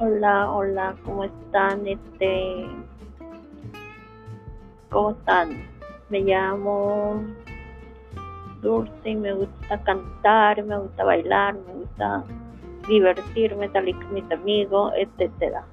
Hola, hola, ¿cómo están? Este. ¿Cómo están? Me llamo Dulce y me gusta cantar, me gusta bailar, me gusta divertirme tal y con mis amigos, etcétera.